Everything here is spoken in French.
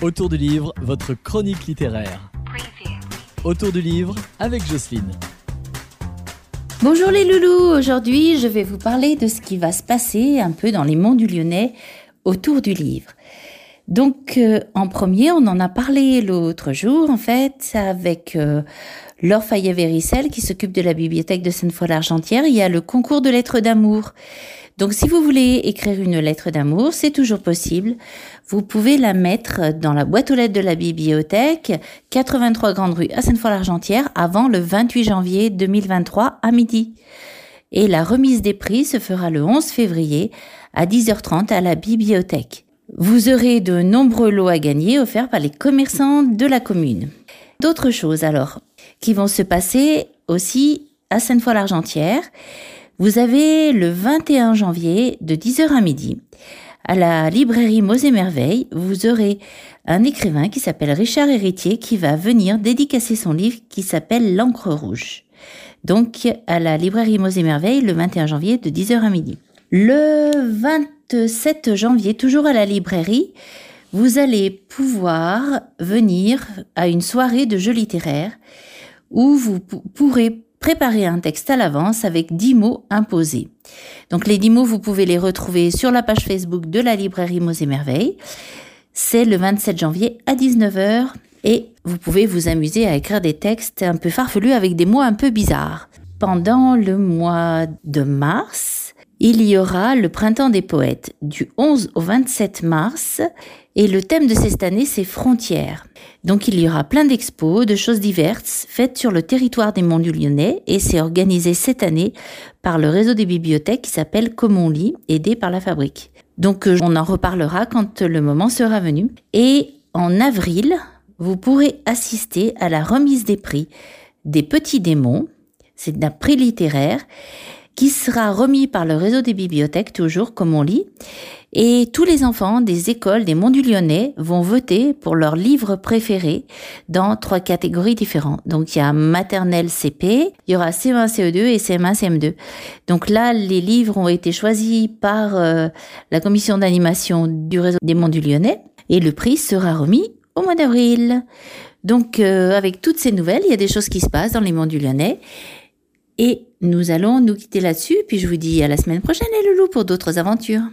Autour du livre, votre chronique littéraire. Autour du livre avec Jocelyne. Bonjour les loulous, aujourd'hui je vais vous parler de ce qui va se passer un peu dans les monts du Lyonnais autour du livre. Donc euh, en premier, on en a parlé l'autre jour en fait avec euh, Laure Fayet-Véricel qui s'occupe de la bibliothèque de Sainte-Foy-l'Argentière. Il y a le concours de lettres d'amour. Donc si vous voulez écrire une lettre d'amour, c'est toujours possible. Vous pouvez la mettre dans la boîte aux lettres de la bibliothèque, 83 Grande Rue à Sainte-Foy-l'Argentière, avant le 28 janvier 2023 à midi. Et la remise des prix se fera le 11 février à 10h30 à la bibliothèque. Vous aurez de nombreux lots à gagner offerts par les commerçants de la commune. D'autres choses alors qui vont se passer aussi à Sainte-Foy-l'Argentière. Vous avez le 21 janvier de 10h à midi à la librairie Mots et vous aurez un écrivain qui s'appelle Richard Héritier qui va venir dédicacer son livre qui s'appelle L'encre rouge. Donc à la librairie Mots et le 21 janvier de 10h à midi. Le 27 janvier, toujours à la librairie, vous allez pouvoir venir à une soirée de jeux littéraires où vous pourrez préparer un texte à l'avance avec 10 mots imposés. Donc les 10 mots, vous pouvez les retrouver sur la page Facebook de la librairie Mots et Merveilles. C'est le 27 janvier à 19h et vous pouvez vous amuser à écrire des textes un peu farfelus avec des mots un peu bizarres. Pendant le mois de mars, il y aura le printemps des poètes du 11 au 27 mars et le thème de cette année c'est frontières. Donc il y aura plein d'expos, de choses diverses faites sur le territoire des Monts du Lyonnais et c'est organisé cette année par le réseau des bibliothèques qui s'appelle Comme on lit, aidé par la fabrique. Donc euh, on en reparlera quand le moment sera venu. Et en avril, vous pourrez assister à la remise des prix des Petits Démons, c'est un prix littéraire qui sera remis par le réseau des bibliothèques, toujours comme on lit. Et tous les enfants des écoles des Monts du Lyonnais vont voter pour leur livre préféré dans trois catégories différentes. Donc il y a maternelle CP, il y aura CE1, CE2 et CM1, CM2. Donc là, les livres ont été choisis par euh, la commission d'animation du réseau des Monts du Lyonnais et le prix sera remis au mois d'avril. Donc euh, avec toutes ces nouvelles, il y a des choses qui se passent dans les Monts du Lyonnais. Et nous allons nous quitter là-dessus, puis je vous dis à la semaine prochaine les loulous pour d'autres aventures.